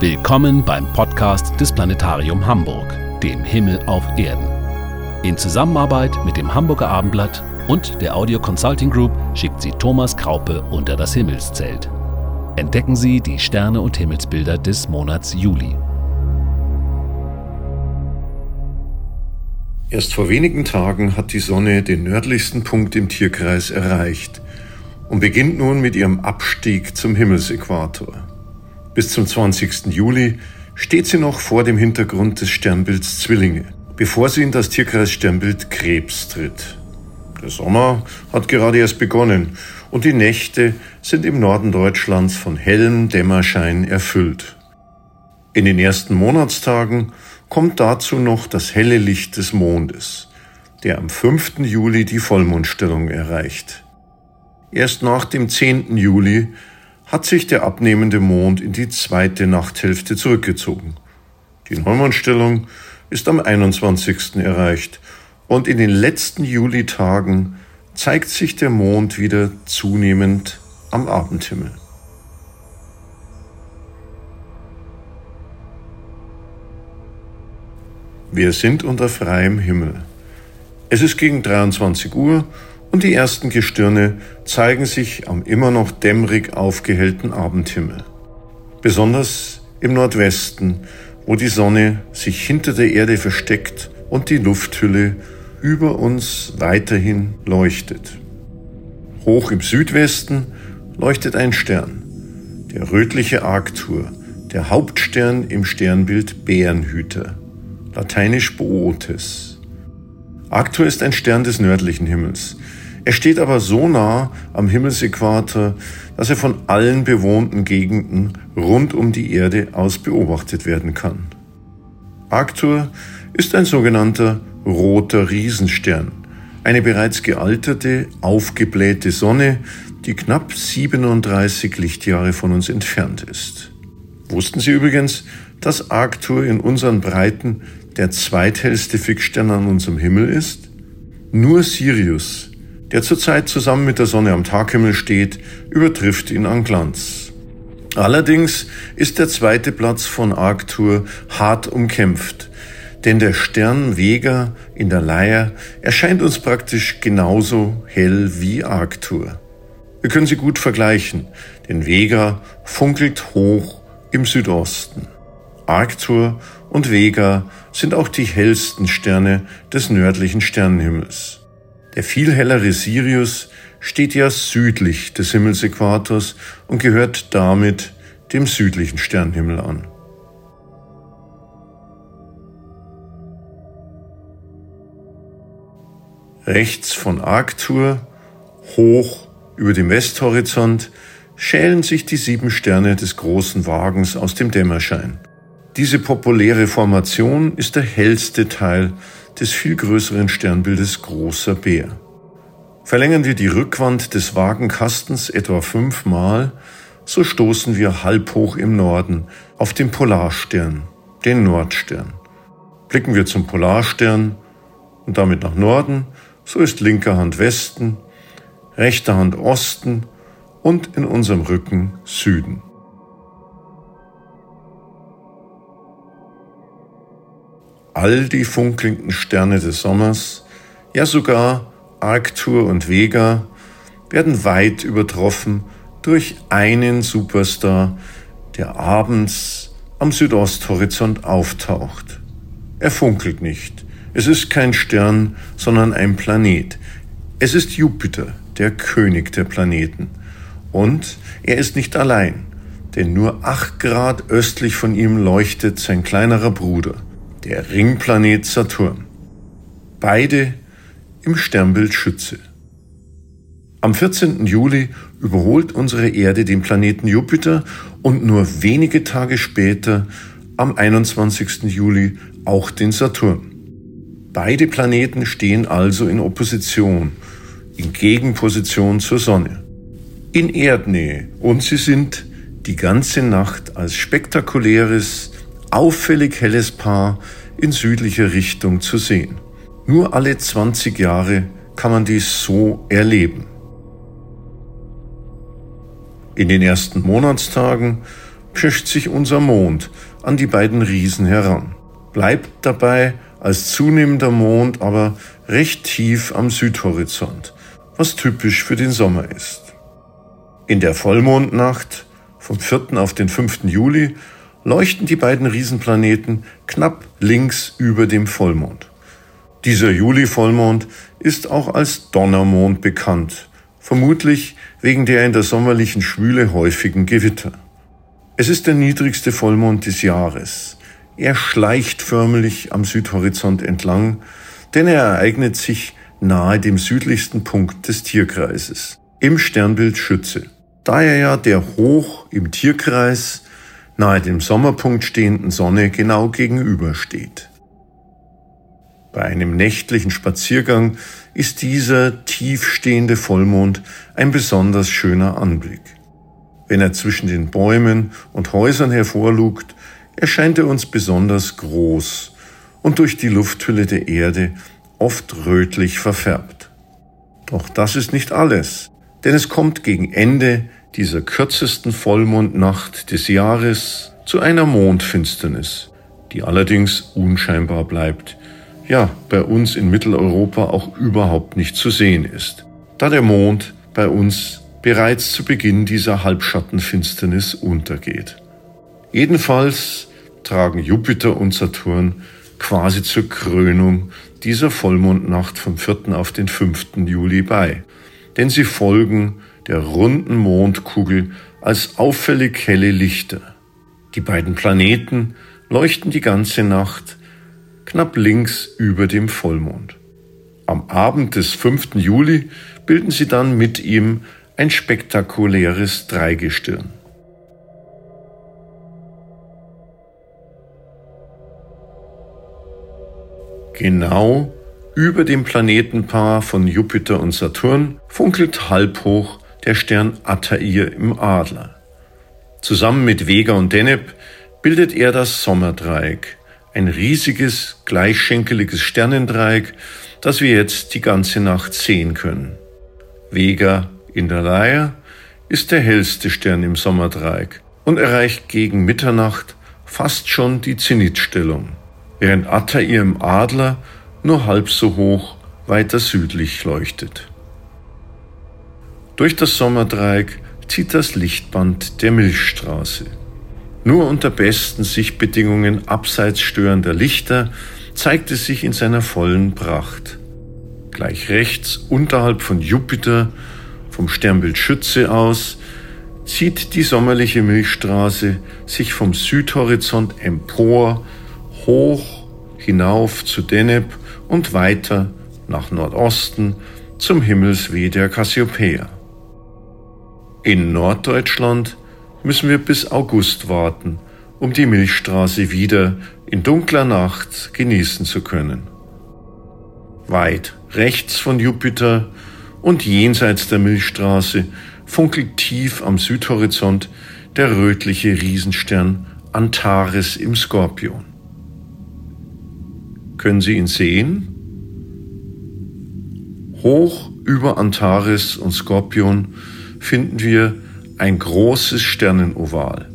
Willkommen beim Podcast des Planetarium Hamburg, dem Himmel auf Erden. In Zusammenarbeit mit dem Hamburger Abendblatt und der Audio Consulting Group schickt sie Thomas Kraupe unter das Himmelszelt. Entdecken Sie die Sterne und Himmelsbilder des Monats Juli. Erst vor wenigen Tagen hat die Sonne den nördlichsten Punkt im Tierkreis erreicht und beginnt nun mit ihrem Abstieg zum Himmelsäquator. Bis zum 20. Juli steht sie noch vor dem Hintergrund des Sternbilds Zwillinge, bevor sie in das Tierkreis-Sternbild Krebs tritt. Der Sommer hat gerade erst begonnen und die Nächte sind im Norden Deutschlands von hellem Dämmerschein erfüllt. In den ersten Monatstagen kommt dazu noch das helle Licht des Mondes, der am 5. Juli die Vollmondstellung erreicht. Erst nach dem 10. Juli hat sich der abnehmende Mond in die zweite Nachthälfte zurückgezogen. Die Neumondstellung ist am 21. erreicht und in den letzten Julitagen zeigt sich der Mond wieder zunehmend am Abendhimmel. Wir sind unter freiem Himmel. Es ist gegen 23 Uhr und die ersten Gestirne zeigen sich am immer noch dämmerig aufgehellten Abendhimmel. Besonders im Nordwesten, wo die Sonne sich hinter der Erde versteckt und die Lufthülle über uns weiterhin leuchtet. Hoch im Südwesten leuchtet ein Stern, der rötliche Arctur, der Hauptstern im Sternbild Bärenhüter lateinisch Bootes. Arctur ist ein Stern des nördlichen Himmels. Er steht aber so nah am Himmelsäquator, dass er von allen bewohnten Gegenden rund um die Erde aus beobachtet werden kann. Arctur ist ein sogenannter roter Riesenstern, eine bereits gealterte, aufgeblähte Sonne, die knapp 37 Lichtjahre von uns entfernt ist. Wussten Sie übrigens, dass Arctur in unseren Breiten der zweithellste Fixstern an unserem Himmel ist? Nur Sirius, der zurzeit zusammen mit der Sonne am Taghimmel steht, übertrifft ihn an Glanz. Allerdings ist der zweite Platz von Arctur hart umkämpft, denn der Stern Vega in der Leier erscheint uns praktisch genauso hell wie Arctur. Wir können sie gut vergleichen, denn Vega funkelt hoch im Südosten. Arctur und Vega sind auch die hellsten Sterne des nördlichen Sternenhimmels. Der viel hellere Sirius steht ja südlich des Himmelsäquators und gehört damit dem südlichen Sternenhimmel an. Rechts von Arctur, hoch über dem Westhorizont, schälen sich die sieben Sterne des großen Wagens aus dem Dämmerschein. Diese populäre Formation ist der hellste Teil des viel größeren Sternbildes Großer Bär. Verlängern wir die Rückwand des Wagenkastens etwa fünfmal, so stoßen wir halb hoch im Norden auf den Polarstern, den Nordstern. Blicken wir zum Polarstern und damit nach Norden, so ist linker Hand Westen, rechter Hand Osten und in unserem Rücken Süden. All die funkelnden Sterne des Sommers, ja sogar Arctur und Vega, werden weit übertroffen durch einen Superstar, der abends am Südosthorizont auftaucht. Er funkelt nicht. Es ist kein Stern, sondern ein Planet. Es ist Jupiter, der König der Planeten. Und er ist nicht allein, denn nur acht Grad östlich von ihm leuchtet sein kleinerer Bruder, der Ringplanet Saturn. Beide im Sternbild Schütze. Am 14. Juli überholt unsere Erde den Planeten Jupiter und nur wenige Tage später, am 21. Juli, auch den Saturn. Beide Planeten stehen also in Opposition, in Gegenposition zur Sonne in Erdnähe und sie sind die ganze Nacht als spektakuläres, auffällig helles Paar in südlicher Richtung zu sehen. Nur alle 20 Jahre kann man dies so erleben. In den ersten Monatstagen pirscht sich unser Mond an die beiden Riesen heran, bleibt dabei als zunehmender Mond aber recht tief am Südhorizont, was typisch für den Sommer ist. In der Vollmondnacht vom 4. auf den 5. Juli leuchten die beiden Riesenplaneten knapp links über dem Vollmond. Dieser Juli-Vollmond ist auch als Donnermond bekannt, vermutlich wegen der in der sommerlichen Schwüle häufigen Gewitter. Es ist der niedrigste Vollmond des Jahres. Er schleicht förmlich am Südhorizont entlang, denn er ereignet sich nahe dem südlichsten Punkt des Tierkreises, im Sternbild Schütze. Da er ja der hoch im Tierkreis nahe dem Sommerpunkt stehenden Sonne genau gegenübersteht. Bei einem nächtlichen Spaziergang ist dieser tiefstehende Vollmond ein besonders schöner Anblick. Wenn er zwischen den Bäumen und Häusern hervorlugt, erscheint er uns besonders groß und durch die Lufthülle der Erde oft rötlich verfärbt. Doch das ist nicht alles, denn es kommt gegen Ende dieser kürzesten Vollmondnacht des Jahres zu einer Mondfinsternis, die allerdings unscheinbar bleibt, ja bei uns in Mitteleuropa auch überhaupt nicht zu sehen ist, da der Mond bei uns bereits zu Beginn dieser Halbschattenfinsternis untergeht. Jedenfalls tragen Jupiter und Saturn quasi zur Krönung dieser Vollmondnacht vom 4. auf den 5. Juli bei, denn sie folgen der runden Mondkugel als auffällig helle Lichter. Die beiden Planeten leuchten die ganze Nacht knapp links über dem Vollmond. Am Abend des 5. Juli bilden sie dann mit ihm ein spektakuläres Dreigestirn. Genau über dem Planetenpaar von Jupiter und Saturn funkelt halbhoch der Stern Altair im Adler. Zusammen mit Vega und Deneb bildet er das Sommerdreieck, ein riesiges, gleichschenkeliges Sternendreieck, das wir jetzt die ganze Nacht sehen können. Vega in der Leier ist der hellste Stern im Sommerdreieck und erreicht gegen Mitternacht fast schon die Zenitstellung, während Altair im Adler nur halb so hoch weiter südlich leuchtet. Durch das Sommerdreieck zieht das Lichtband der Milchstraße. Nur unter besten Sichtbedingungen abseits störender Lichter zeigt es sich in seiner vollen Pracht. Gleich rechts unterhalb von Jupiter vom Sternbild Schütze aus zieht die sommerliche Milchstraße sich vom Südhorizont empor, hoch hinauf zu Deneb und weiter nach Nordosten zum Himmelsweh der Cassiopeia. In Norddeutschland müssen wir bis August warten, um die Milchstraße wieder in dunkler Nacht genießen zu können. Weit rechts von Jupiter und jenseits der Milchstraße funkelt tief am Südhorizont der rötliche Riesenstern Antares im Skorpion. Können Sie ihn sehen? Hoch über Antares und Skorpion finden wir ein großes Sternenoval.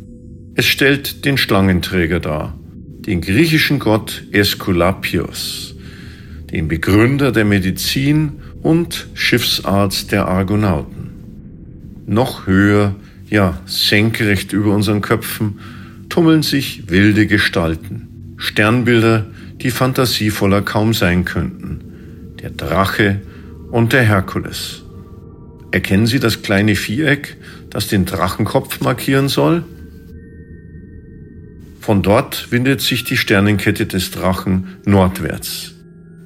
Es stellt den Schlangenträger dar, den griechischen Gott Aeskulapios, den Begründer der Medizin und Schiffsarzt der Argonauten. Noch höher, ja senkrecht über unseren Köpfen, tummeln sich wilde Gestalten, Sternbilder, die fantasievoller kaum sein könnten. Der Drache und der Herkules. Erkennen Sie das kleine Viereck, das den Drachenkopf markieren soll? Von dort windet sich die Sternenkette des Drachen nordwärts.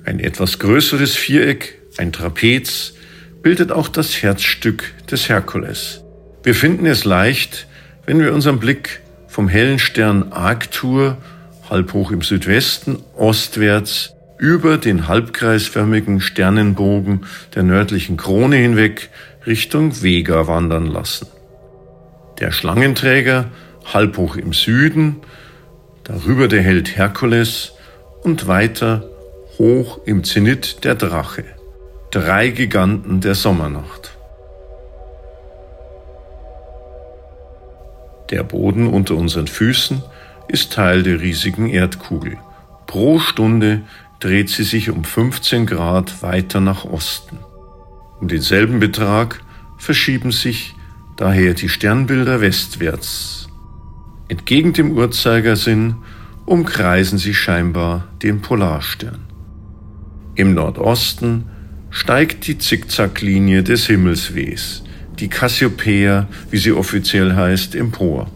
Ein etwas größeres Viereck, ein Trapez, bildet auch das Herzstück des Herkules. Wir finden es leicht, wenn wir unseren Blick vom hellen Stern Arctur, halb hoch im Südwesten, ostwärts, über den halbkreisförmigen Sternenbogen der nördlichen Krone hinweg Richtung Vega wandern lassen. Der Schlangenträger halb hoch im Süden, darüber der Held Herkules und weiter hoch im Zenit der Drache. Drei Giganten der Sommernacht. Der Boden unter unseren Füßen ist Teil der riesigen Erdkugel. Pro Stunde dreht sie sich um 15 Grad weiter nach Osten. Um denselben Betrag verschieben sich daher die Sternbilder westwärts. Entgegen dem Uhrzeigersinn umkreisen sie scheinbar den Polarstern. Im Nordosten steigt die Zickzacklinie des Himmelswehs, die Cassiopeia, wie sie offiziell heißt, empor,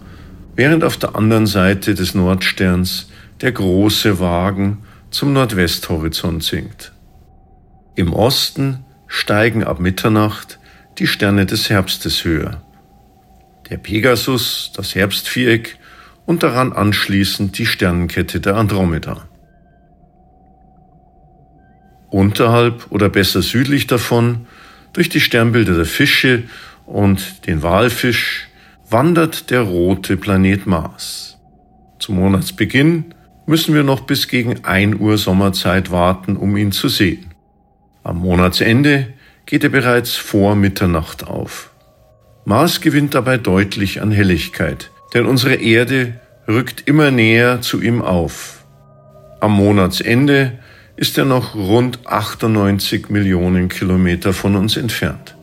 während auf der anderen Seite des Nordsterns der große Wagen zum Nordwesthorizont sinkt. Im Osten steigen ab Mitternacht die Sterne des Herbstes höher. Der Pegasus, das Herbstviereck und daran anschließend die Sternenkette der Andromeda. Unterhalb oder besser südlich davon, durch die Sternbilder der Fische und den Walfisch, wandert der rote Planet Mars. Zum Monatsbeginn müssen wir noch bis gegen 1 Uhr Sommerzeit warten, um ihn zu sehen. Am Monatsende geht er bereits vor Mitternacht auf. Mars gewinnt dabei deutlich an Helligkeit, denn unsere Erde rückt immer näher zu ihm auf. Am Monatsende ist er noch rund 98 Millionen Kilometer von uns entfernt.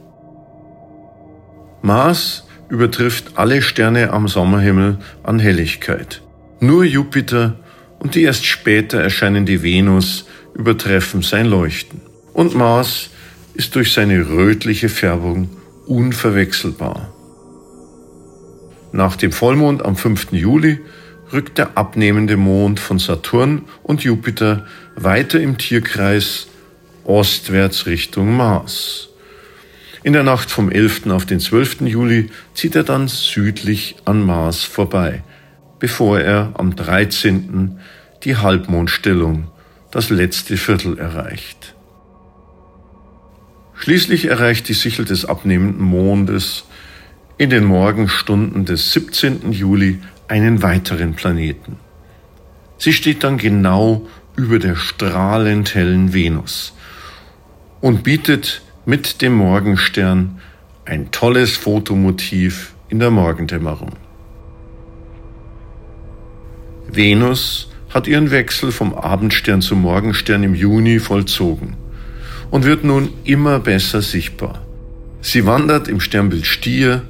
Mars übertrifft alle Sterne am Sommerhimmel an Helligkeit. Nur Jupiter und die erst später erscheinende Venus übertreffen sein Leuchten. Und Mars ist durch seine rötliche Färbung unverwechselbar. Nach dem Vollmond am 5. Juli rückt der abnehmende Mond von Saturn und Jupiter weiter im Tierkreis ostwärts Richtung Mars. In der Nacht vom 11. auf den 12. Juli zieht er dann südlich an Mars vorbei, bevor er am 13. die Halbmondstellung, das letzte Viertel erreicht. Schließlich erreicht die Sichel des abnehmenden Mondes in den Morgenstunden des 17. Juli einen weiteren Planeten. Sie steht dann genau über der strahlend hellen Venus und bietet mit dem Morgenstern ein tolles Fotomotiv in der Morgendämmerung. Venus hat ihren Wechsel vom Abendstern zum Morgenstern im Juni vollzogen und wird nun immer besser sichtbar. Sie wandert im Sternbild Stier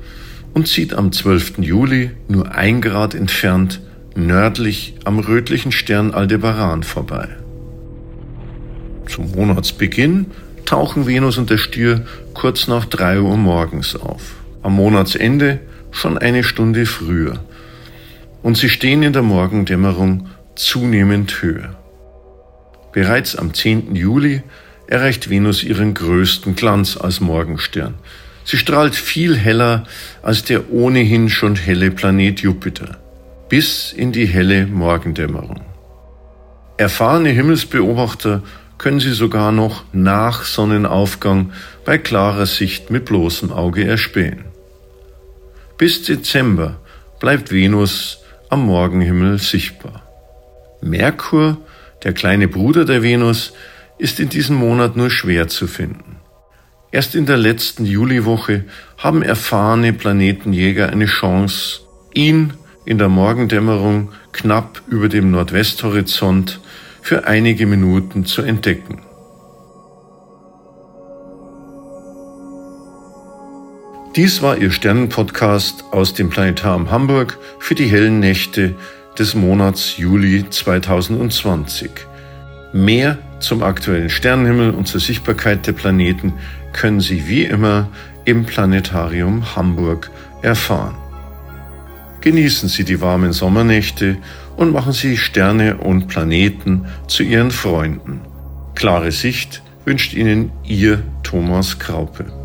und zieht am 12. Juli nur ein Grad entfernt nördlich am rötlichen Stern Aldebaran vorbei. Zum Monatsbeginn tauchen Venus und der Stier kurz nach drei Uhr morgens auf. Am Monatsende schon eine Stunde früher. Und sie stehen in der Morgendämmerung zunehmend höher. Bereits am 10. Juli erreicht Venus ihren größten Glanz als Morgenstern. Sie strahlt viel heller als der ohnehin schon helle Planet Jupiter, bis in die helle Morgendämmerung. Erfahrene Himmelsbeobachter können sie sogar noch nach Sonnenaufgang bei klarer Sicht mit bloßem Auge erspähen. Bis Dezember bleibt Venus am Morgenhimmel sichtbar. Merkur, der kleine Bruder der Venus, ist in diesem Monat nur schwer zu finden. Erst in der letzten Juliwoche haben erfahrene Planetenjäger eine Chance, ihn in der Morgendämmerung knapp über dem Nordwesthorizont für einige Minuten zu entdecken. Dies war Ihr Sternenpodcast aus dem Planetarium Hamburg für die hellen Nächte des Monats Juli 2020. Mehr zum aktuellen Sternenhimmel und zur Sichtbarkeit der Planeten können Sie wie immer im Planetarium Hamburg erfahren. Genießen Sie die warmen Sommernächte und machen Sie Sterne und Planeten zu Ihren Freunden. Klare Sicht wünscht Ihnen Ihr Thomas Kraupe.